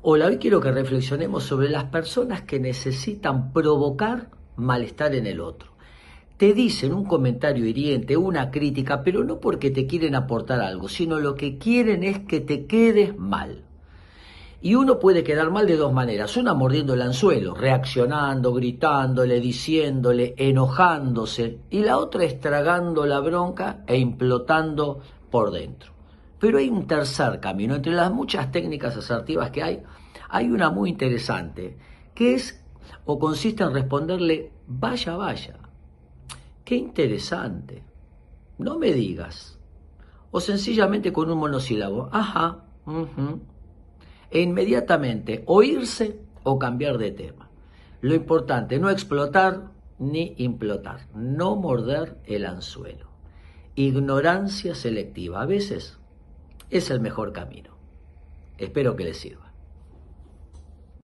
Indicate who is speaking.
Speaker 1: Hola, hoy quiero que reflexionemos sobre las personas que necesitan provocar malestar en el otro. Te dicen un comentario hiriente, una crítica, pero no porque te quieren aportar algo, sino lo que quieren es que te quedes mal. Y uno puede quedar mal de dos maneras. Una mordiendo el anzuelo, reaccionando, gritándole, diciéndole, enojándose. Y la otra estragando la bronca e implotando por dentro. Pero hay un tercer camino. Entre las muchas técnicas asertivas que hay, hay una muy interesante, que es o consiste en responderle, vaya, vaya. Qué interesante. No me digas. O sencillamente con un monosílabo, ajá, e inmediatamente oírse o cambiar de tema. Lo importante, no explotar ni implotar, no morder el anzuelo. Ignorancia selectiva. A veces es el mejor camino. Espero que les sirva.